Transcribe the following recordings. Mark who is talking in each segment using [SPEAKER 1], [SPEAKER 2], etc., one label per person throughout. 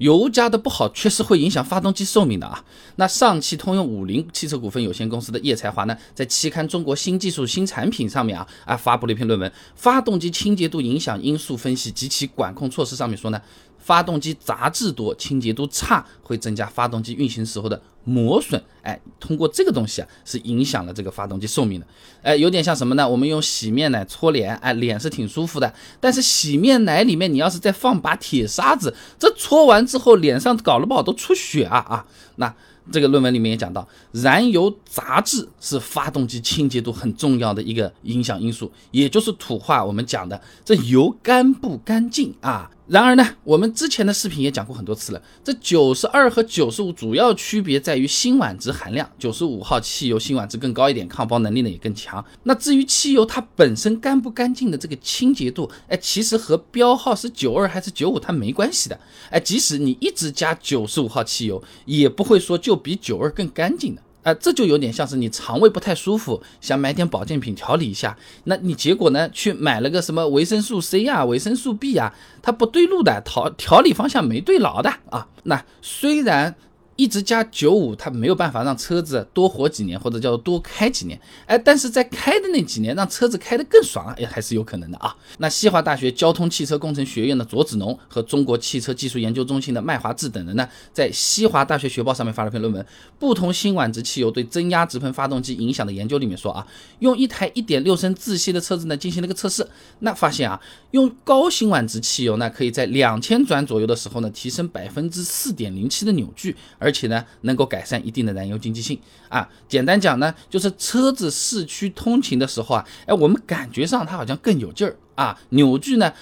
[SPEAKER 1] 油加的不好，确实会影响发动机寿命的啊。那上汽通用五菱汽车股份有限公司的叶才华呢，在期刊《中国新技术新产品》上面啊啊发布了一篇论文，《发动机清洁度影响因素分析及其管控措施》上面说呢。发动机杂质多、清洁度差，会增加发动机运行时候的磨损。哎，通过这个东西啊，是影响了这个发动机寿命的。哎，有点像什么呢？我们用洗面奶搓脸，哎，脸是挺舒服的。但是洗面奶里面你要是再放把铁砂子，这搓完之后脸上搞了不好都出血啊啊！那。这个论文里面也讲到，燃油杂质是发动机清洁度很重要的一个影响因素，也就是土话我们讲的这油干不干净啊。然而呢，我们之前的视频也讲过很多次了，这九十二和九十五主要区别在于辛烷值含量，九十五号汽油辛烷值更高一点，抗爆能力呢也更强。那至于汽油它本身干不干净的这个清洁度，哎，其实和标号是九二还是九五它没关系的。哎，即使你一直加九十五号汽油，也不会说就就比酒味更干净的。啊，这就有点像是你肠胃不太舒服，想买点保健品调理一下，那你结果呢，去买了个什么维生素 C 啊、维生素 B 啊，它不对路的，调调理方向没对牢的啊。那虽然。一直加九五，它没有办法让车子多活几年，或者叫做多开几年。哎，但是在开的那几年，让车子开得更爽，哎，还是有可能的啊。那西华大学交通汽车工程学院的左子农和中国汽车技术研究中心的麦华志等人呢，在西华大学学报上面发了篇论文，《不同辛烷值汽油对增压直喷发动机影响的研究》里面说啊，用一台一点六升自吸的车子呢进行了个测试，那发现啊，用高辛烷值汽油呢，可以在两千转左右的时候呢，提升百分之四点零七的扭矩，而而且呢，能够改善一定的燃油经济性啊。简单讲呢，就是车子市区通勤的时候啊，哎，我们感觉上它好像更有劲儿啊。扭矩呢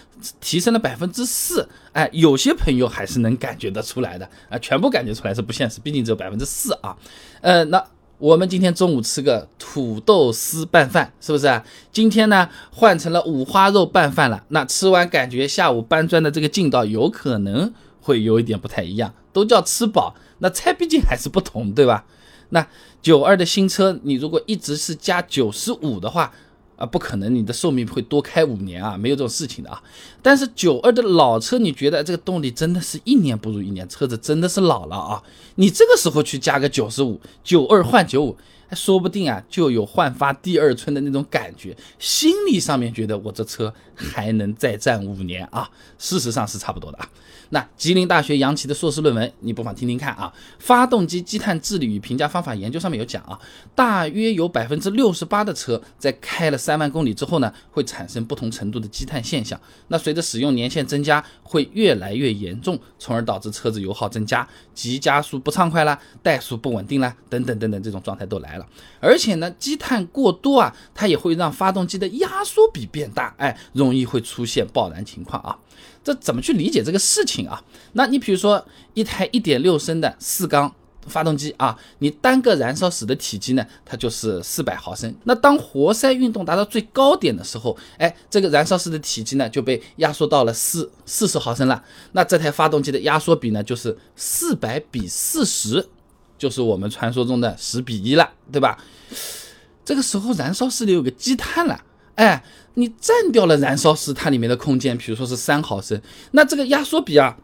[SPEAKER 1] 提升了百分之四，哎，有些朋友还是能感觉得出来的啊。全部感觉出来是不现实，毕竟只有百分之四啊。呃，那我们今天中午吃个土豆丝拌饭，是不是啊？今天呢换成了五花肉拌饭了。那吃完感觉下午搬砖的这个劲道有可能会有一点不太一样，都叫吃饱。那菜毕竟还是不同，对吧？那九二的新车，你如果一直是加九十五的话，啊，不可能，你的寿命会多开五年啊，没有这种事情的啊。但是九二的老车，你觉得这个动力真的是一年不如一年，车子真的是老了啊。你这个时候去加个九十五，九二换九五，说不定啊，就有焕发第二春的那种感觉，心理上面觉得我这车还能再战五年啊。事实上是差不多的啊。那吉林大学杨奇的硕士论文，你不妨听听看啊。发动机积碳治理与评价方法研究上面有讲啊，大约有百分之六十八的车在开了三万公里之后呢，会产生不同程度的积碳现象。那随着使用年限增加，会越来越严重，从而导致车子油耗增加，急加速不畅快啦，怠速不稳定啦，等等等等这种状态都来了。而且呢，积碳过多啊，它也会让发动机的压缩比变大，哎，容易会出现爆燃情况啊。这怎么去理解这个事情啊？那你比如说一台一点六升的四缸发动机啊，你单个燃烧室的体积呢，它就是四百毫升。那当活塞运动达到最高点的时候，哎，这个燃烧室的体积呢就被压缩到了四四十毫升了。那这台发动机的压缩比呢就是四百比四十，就是我们传说中的十比一了，对吧？这个时候燃烧室里有个积碳了。哎，你占掉了燃烧室它里面的空间，比如说是三毫升，那这个压缩比啊，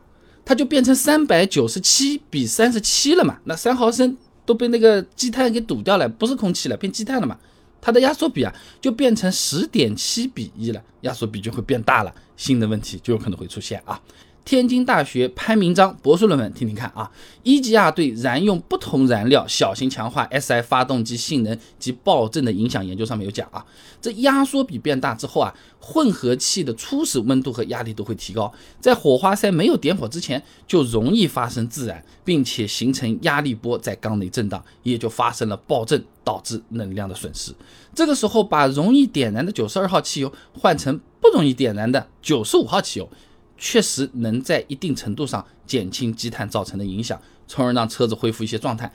[SPEAKER 1] 它就变成三百九十七比三十七了嘛。那三毫升都被那个积碳给堵掉了，不是空气了，变积碳了嘛。它的压缩比啊，就变成十点七比一了，压缩比就会变大了，新的问题就有可能会出现啊。天津大学潘明章博士论文，听听看啊。一级亚对燃用不同燃料小型强化 SI 发动机性能及爆震的影响研究上面有讲啊。这压缩比变大之后啊，混合气的初始温度和压力都会提高，在火花塞没有点火之前，就容易发生自燃，并且形成压力波在缸内震荡，也就发生了爆震，导致能量的损失。这个时候把容易点燃的九十二号汽油换成不容易点燃的九十五号汽油。确实能在一定程度上减轻积碳造成的影响，从而让车子恢复一些状态。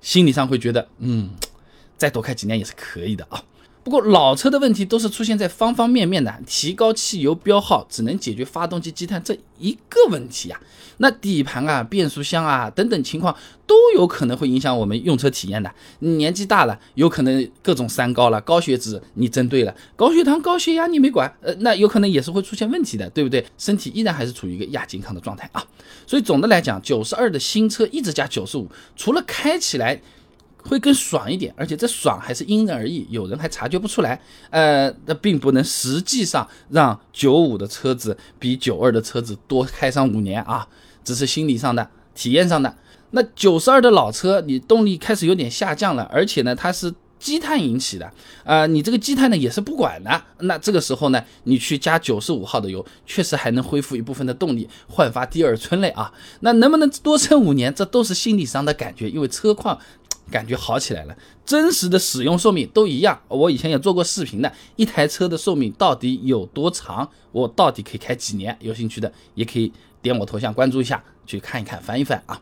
[SPEAKER 1] 心理上会觉得，嗯，再多开几年也是可以的啊。不过老车的问题都是出现在方方面面的，提高汽油标号只能解决发动机积碳这一个问题啊。那底盘啊、变速箱啊等等情况都有可能会影响我们用车体验的。年纪大了，有可能各种三高了，高血脂你针对了，高血糖、高血压你没管，呃，那有可能也是会出现问题的，对不对？身体依然还是处于一个亚健康的状态啊。所以总的来讲，九十二的新车一直加九十五，除了开起来。会更爽一点，而且这爽还是因人而异，有人还察觉不出来。呃，那并不能实际上让九五的车子比九二的车子多开上五年啊，只是心理上的、体验上的。那九十二的老车，你动力开始有点下降了，而且呢，它是积碳引起的，啊，你这个积碳呢也是不管的。那这个时候呢，你去加九十五号的油，确实还能恢复一部分的动力，焕发第二春嘞啊。那能不能多撑五年，这都是心理上的感觉，因为车况。感觉好起来了，真实的使用寿命都一样。我以前也做过视频的，一台车的寿命到底有多长？我到底可以开几年？有兴趣的也可以点我头像关注一下，去看一看，翻一翻啊。